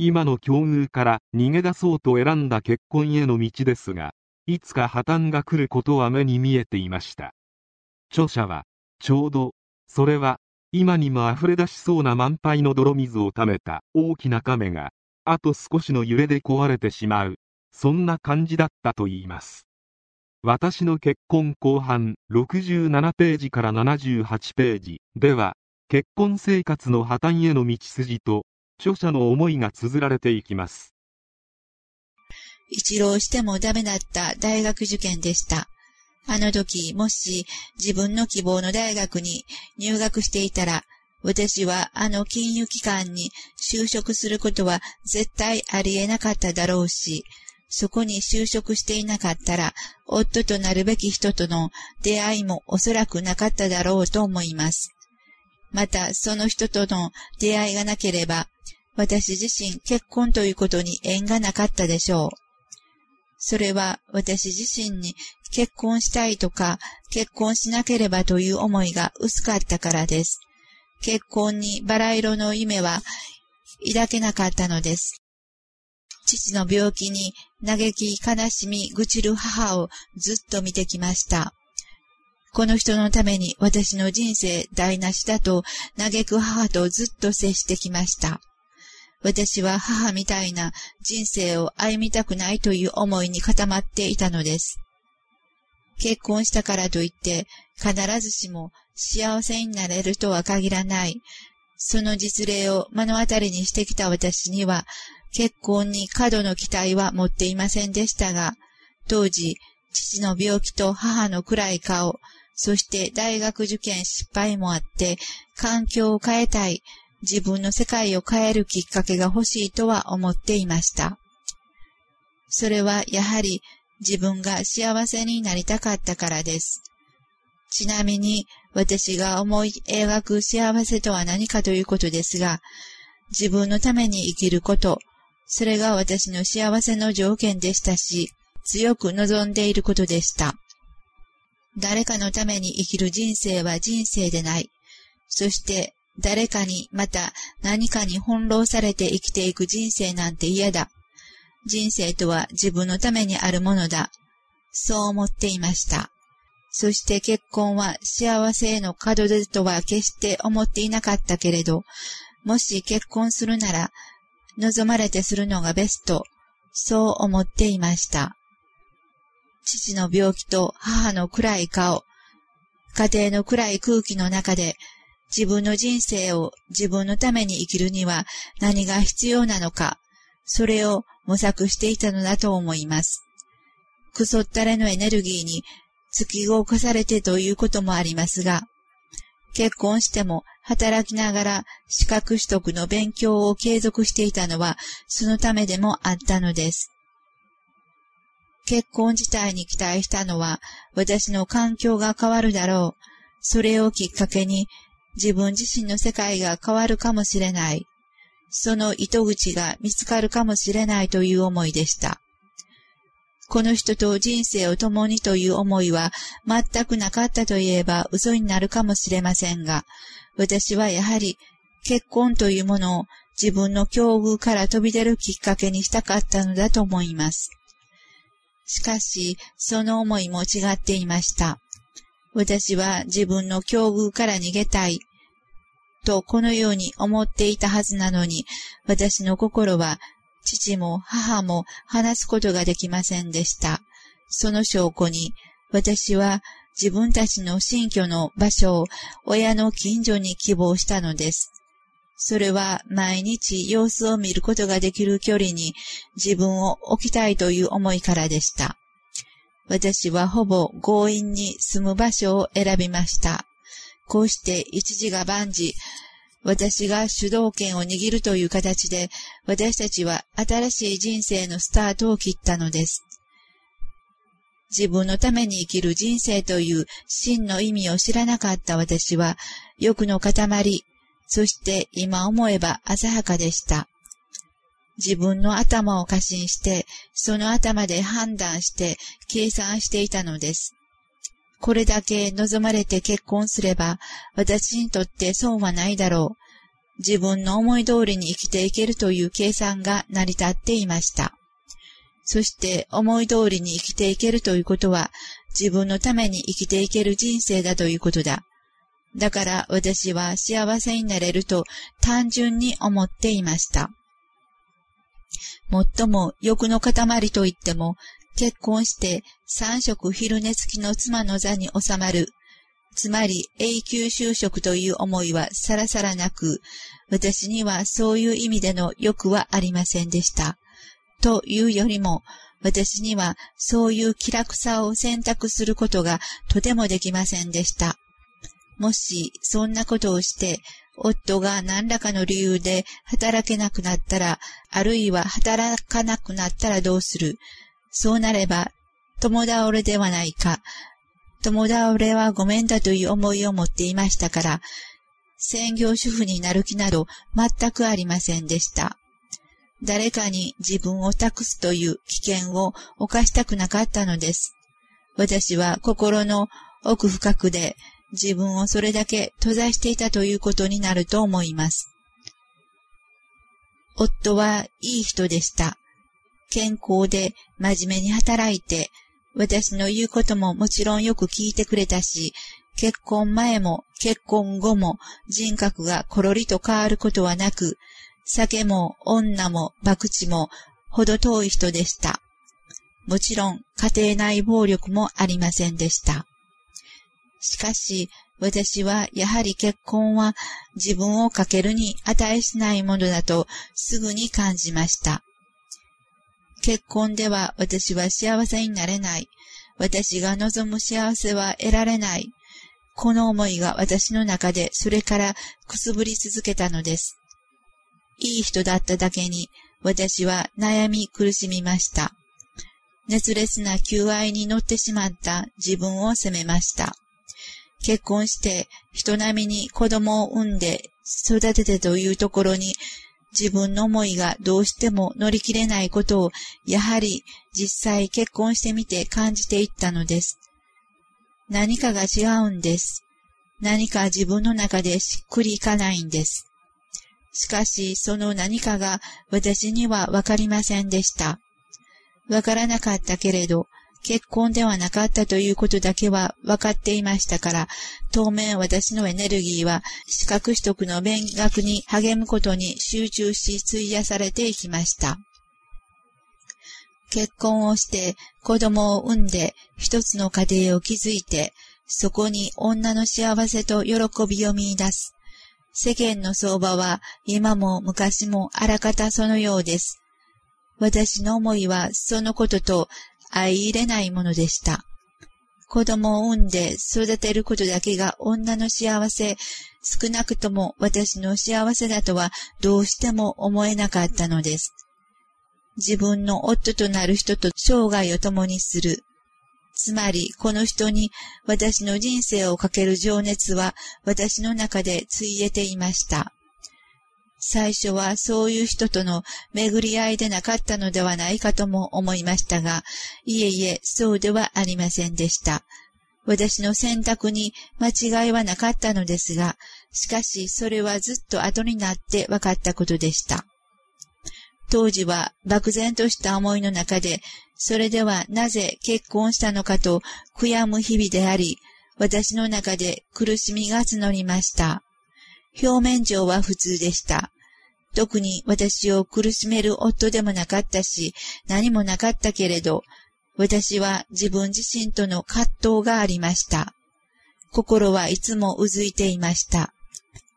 今の境遇から逃げ出そうと選んだ結婚への道ですが、いつか破綻が来ることは目に見えていました。著者は、ちょうど、それは、今にも溢れ出しそうな満杯の泥水をためた大きな亀が、あと少しの揺れで壊れてしまう、そんな感じだったと言います。私の結婚後半67ページから78ページでは、結婚生活の破綻への道筋と、著者の思いが綴られていきます。一浪してもダメだった大学受験でした。あの時、もし自分の希望の大学に入学していたら、私はあの金融機関に就職することは絶対ありえなかっただろうし、そこに就職していなかったら、夫となるべき人との出会いもおそらくなかっただろうと思います。また、その人との出会いがなければ、私自身結婚ということに縁がなかったでしょう。それは私自身に結婚したいとか、結婚しなければという思いが薄かったからです。結婚にバラ色の夢は抱けなかったのです。父の病気に嘆き悲しみ愚痴る母をずっと見てきました。この人のために私の人生台無しだと嘆く母とずっと接してきました。私は母みたいな人生を歩みたくないという思いに固まっていたのです。結婚したからといって必ずしも幸せになれるとは限らない。その実例を目の当たりにしてきた私には結婚に過度の期待は持っていませんでしたが、当時、父の病気と母の暗い顔、そして大学受験失敗もあって、環境を変えたい、自分の世界を変えるきっかけが欲しいとは思っていました。それはやはり自分が幸せになりたかったからです。ちなみに私が思い描く幸せとは何かということですが、自分のために生きること、それが私の幸せの条件でしたし、強く望んでいることでした。誰かのために生きる人生は人生でない。そして誰かにまた何かに翻弄されて生きていく人生なんて嫌だ。人生とは自分のためにあるものだ。そう思っていました。そして結婚は幸せへの門出とは決して思っていなかったけれど、もし結婚するなら、望まれてするのがベスト、そう思っていました。父の病気と母の暗い顔、家庭の暗い空気の中で自分の人生を自分のために生きるには何が必要なのか、それを模索していたのだと思います。くそったれのエネルギーに突き動かされてということもありますが、結婚しても働きながら資格取得の勉強を継続していたのはそのためでもあったのです。結婚自体に期待したのは私の環境が変わるだろう。それをきっかけに自分自身の世界が変わるかもしれない。その糸口が見つかるかもしれないという思いでした。この人と人生を共にという思いは全くなかったといえば嘘になるかもしれませんが、私はやはり結婚というものを自分の境遇から飛び出るきっかけにしたかったのだと思います。しかし、その思いも違っていました。私は自分の境遇から逃げたい。とこのように思っていたはずなのに、私の心は父も母も話すことができませんでした。その証拠に、私は自分たちの新居の場所を親の近所に希望したのです。それは毎日様子を見ることができる距離に自分を置きたいという思いからでした。私はほぼ強引に住む場所を選びました。こうして一時が万事、私が主導権を握るという形で、私たちは新しい人生のスタートを切ったのです。自分のために生きる人生という真の意味を知らなかった私は、欲の塊、そして今思えば浅はかでした。自分の頭を過信して、その頭で判断して計算していたのです。これだけ望まれて結婚すれば、私にとって損はないだろう。自分の思い通りに生きていけるという計算が成り立っていました。そして思い通りに生きていけるということは自分のために生きていける人生だということだ。だから私は幸せになれると単純に思っていました。もっとも欲の塊と言っても結婚して三食昼寝付きの妻の座に収まる。つまり永久就職という思いはさらさらなく、私にはそういう意味での欲はありませんでした。というよりも、私にはそういう気楽さを選択することがとてもできませんでした。もしそんなことをして、夫が何らかの理由で働けなくなったら、あるいは働かなくなったらどうする？そうなれば、友倒れではないか。友倒れはごめんだという思いを持っていましたから、専業主婦になる気など全くありませんでした。誰かに自分を託すという危険を犯したくなかったのです。私は心の奥深くで自分をそれだけ閉ざしていたということになると思います。夫はいい人でした。健康で真面目に働いて、私の言うことももちろんよく聞いてくれたし、結婚前も結婚後も人格がコロリと変わることはなく、酒も女も博打もほど遠い人でした。もちろん家庭内暴力もありませんでした。しかし、私はやはり結婚は自分をかけるに値しないものだとすぐに感じました。結婚では私は幸せになれない。私が望む幸せは得られない。この思いが私の中でそれからくすぶり続けたのです。いい人だっただけに私は悩み苦しみました。熱烈な求愛に乗ってしまった自分を責めました。結婚して人並みに子供を産んで育ててというところに自分の思いがどうしても乗り切れないことを、やはり実際結婚してみて感じていったのです。何かが違うんです。何か自分の中でしっくりいかないんです。しかし、その何かが私にはわかりませんでした。わからなかったけれど、結婚ではなかったということだけは分かっていましたから、当面私のエネルギーは資格取得の勉学に励むことに集中し費やされていきました。結婚をして子供を産んで一つの家庭を築いて、そこに女の幸せと喜びを見出す。世間の相場は今も昔もあらかたそのようです。私の思いはそのことと相入れないものでした。子供を産んで育てることだけが女の幸せ、少なくとも私の幸せだとはどうしても思えなかったのです。自分の夫となる人と生涯を共にする。つまり、この人に私の人生をかける情熱は私の中でついえていました。最初はそういう人との巡り合いでなかったのではないかとも思いましたが、いえいえ、そうではありませんでした。私の選択に間違いはなかったのですが、しかしそれはずっと後になって分かったことでした。当時は漠然とした思いの中で、それではなぜ結婚したのかと悔やむ日々であり、私の中で苦しみが募りました。表面上は普通でした。特に私を苦しめる夫でもなかったし、何もなかったけれど、私は自分自身との葛藤がありました。心はいつもうずいていました。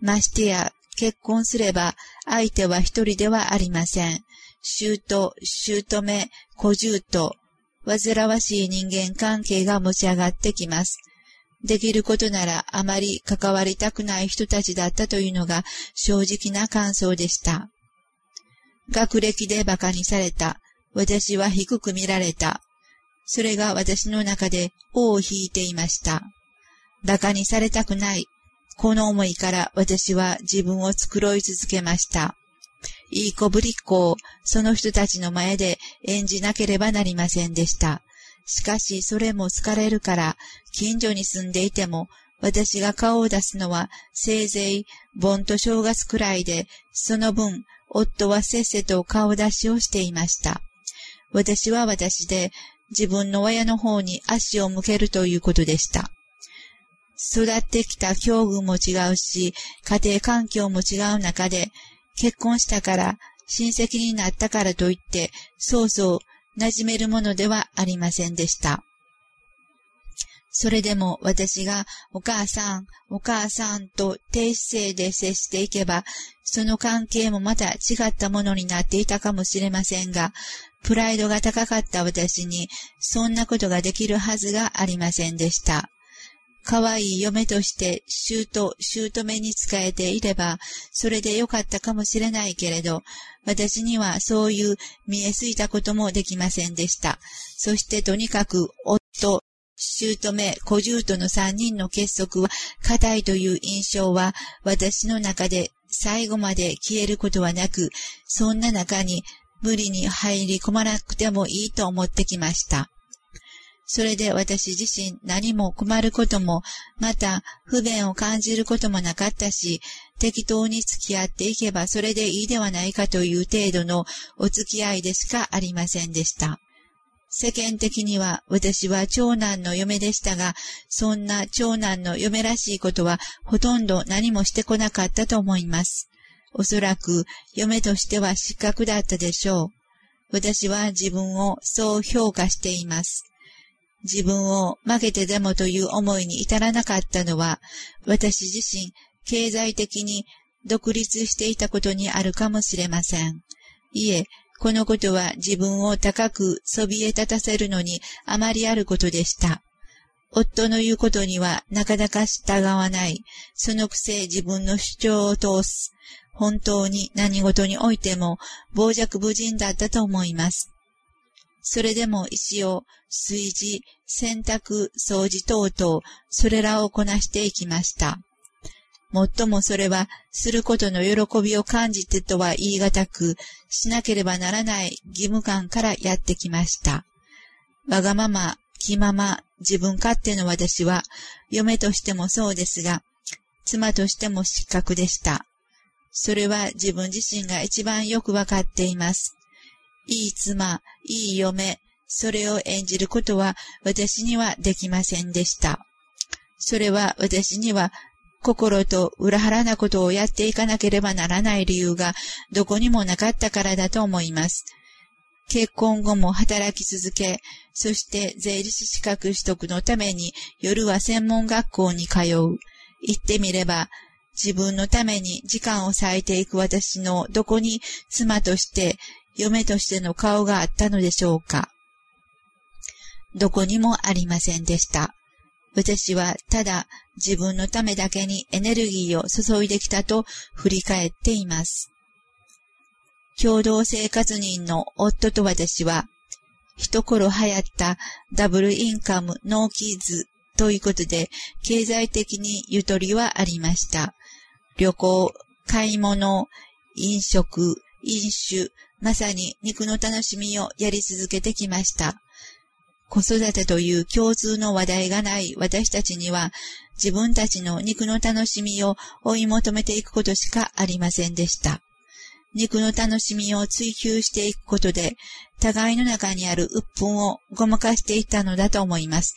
ましてや、結婚すれば相手は一人ではありません。姑、姑、小獣と、煩わしい人間関係が持ち上がってきます。できることならあまり関わりたくない人たちだったというのが正直な感想でした。学歴で馬鹿にされた。私は低く見られた。それが私の中で尾を引いていました。馬鹿にされたくない。この思いから私は自分を繕い続けました。いい子ぶりっ子をその人たちの前で演じなければなりませんでした。しかしそれも好かれるから、近所に住んでいても、私が顔を出すのはせいぜい盆と正月くらいで、その分、夫はせっせと顔出しをしていました。私は私で自分の親の方に足を向けるということでした。育ってきた境遇も違うし、家庭環境も違う中で、結婚したから、親戚になったからといって、そうそう馴染めるものではありませんでした。それでも私がお母さん、お母さんと低姿勢で接していけば、その関係もまた違ったものになっていたかもしれませんが、プライドが高かった私に、そんなことができるはずがありませんでした。可愛い嫁として姑、姑に仕えていれば、それでよかったかもしれないけれど、私にはそういう見えすいたこともできませんでした。そしてとにかく、夫、姑、小姑の三人の結束は硬いという印象は私の中で最後まで消えることはなく、そんな中に無理に入り込まなくてもいいと思ってきました。それで私自身何も困ることも、また不便を感じることもなかったし、適当に付き合っていけばそれでいいではないかという程度のお付き合いでしかありませんでした。世間的には私は長男の嫁でしたが、そんな長男の嫁らしいことはほとんど何もしてこなかったと思います。おそらく嫁としては失格だったでしょう。私は自分をそう評価しています。自分を負けてでもという思いに至らなかったのは、私自身、経済的に独立していたことにあるかもしれません。いえ、このことは自分を高くそびえ立たせるのにあまりあることでした。夫の言うことにはなかなか従わない。そのくせ自分の主張を通す。本当に何事においても傍若無人だったと思います。それでも石を炊事、洗濯、掃除等々、それらをこなしていきました。もっともそれは、することの喜びを感じてとは言い難く、しなければならない義務感からやってきました。わがまま、気まま、自分勝手の私は、嫁としてもそうですが、妻としても失格でした。それは自分自身が一番よくわかっています。いい妻、いい嫁、それを演じることは私にはできませんでした。それは私には心と裏腹なことをやっていかなければならない理由がどこにもなかったからだと思います。結婚後も働き続け、そして税理士資格取得のために夜は専門学校に通う。言ってみれば、自分のために時間を割いていく私のどこに妻として嫁としての顔があったのでしょうかどこにもありませんでした。私はただ自分のためだけにエネルギーを注いできたと振り返っています。共同生活人の夫と私は、一頃流行ったダブルインカムノーキーズということで、経済的にゆとりはありました。旅行、買い物、飲食、飲酒、まさに肉の楽しみをやり続けてきました。子育てという共通の話題がない私たちには、自分たちの肉の楽しみを追い求めていくことしかありませんでした。肉の楽しみを追求していくことで、互いの中にある鬱憤をごまかしていったのだと思います。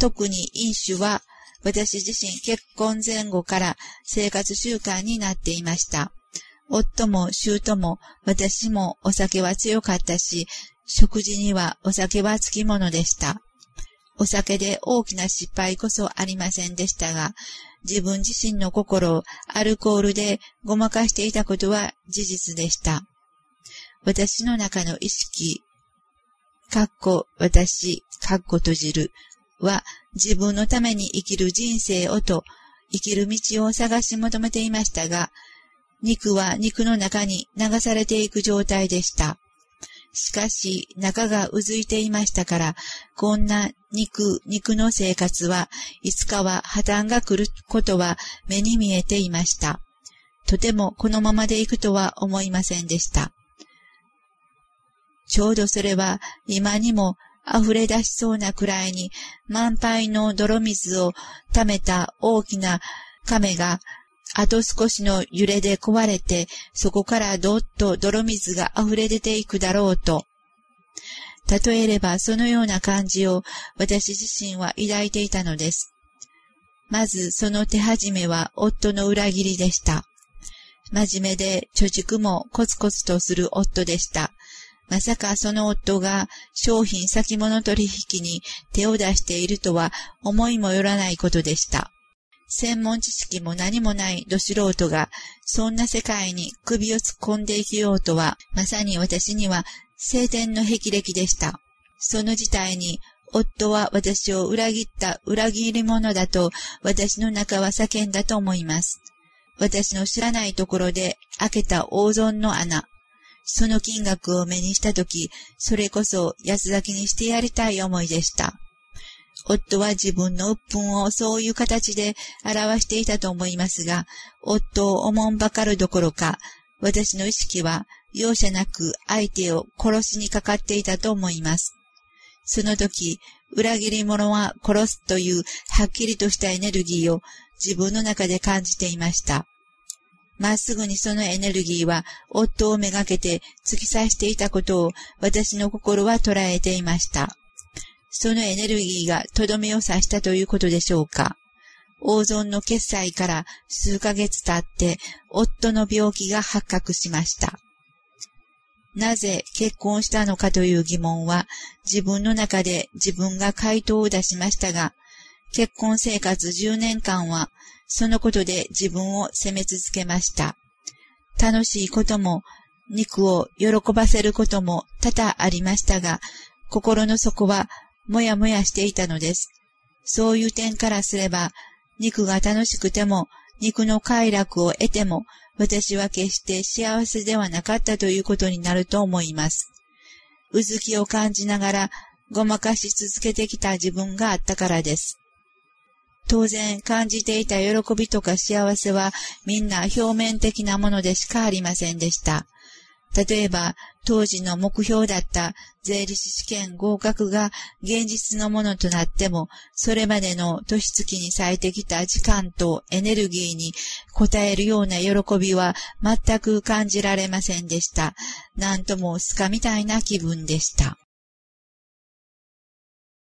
特に飲酒は、私自身結婚前後から生活習慣になっていました。夫も姑も私もお酒は強かったし、食事にはお酒はつきものでした。お酒で大きな失敗こそありませんでしたが、自分自身の心をアルコールでごまかしていたことは事実でした。私の中の意識、かっこ私、かっこ閉じるは自分のために生きる人生をと生きる道を探し求めていましたが、肉は肉の中に流されていく状態でした。しかし、中がうずいていましたから、こんな肉、肉の生活はいつかは破綻が来ることは目に見えていました。とてもこのままでいくとは思いませんでした。ちょうどそれは今にも溢れ出しそうなくらいに満杯の泥水を溜めた大きな亀があと少しの揺れで壊れて、そこからどっと泥水が溢れ出ていくだろうと。例えればそのような感じを私自身は抱いていたのです。まずその手始めは夫の裏切りでした。真面目で貯蓄もコツコツとする夫でした。まさかその夫が商品先物取引に手を出しているとは思いもよらないことでした。専門知識も何もないど素人が、そんな世界に首を突っ込んでいきようとは、まさに私には晴天の霹靂でした。その事態に、夫は私を裏切った裏切り者だと、私の中は叫んだと思います。私の知らないところで開けた大損の穴。その金額を目にしたとき、それこそ安咲きにしてやりたい思いでした。夫は自分の鬱憤をそういう形で表していたと思いますが、夫をおもんばかるどころか、私の意識は容赦なく相手を殺しにかかっていたと思います。その時、裏切り者は殺すというはっきりとしたエネルギーを自分の中で感じていました。まっすぐにそのエネルギーは夫をめがけて突き刺していたことを私の心は捉えていました。そのエネルギーがとどめを刺したということでしょうか。大損の決済から数ヶ月経って、夫の病気が発覚しました。なぜ結婚したのかという疑問は、自分の中で自分が回答を出しましたが、結婚生活10年間は、そのことで自分を責め続けました。楽しいことも、肉を喜ばせることも多々ありましたが、心の底はもやもやしていたのです。そういう点からすれば、肉が楽しくても、肉の快楽を得ても、私は決して幸せではなかったということになると思います。うずきを感じながら、ごまかし続けてきた自分があったからです。当然感じていた喜びとか幸せはみんな表面的なものでしかありませんでした。例えば、当時の目標だった税理士試験合格が現実のものとなっても、それまでの年月に割いてきた時間とエネルギーに応えるような喜びは全く感じられませんでした。なんともスカみたいな気分でした。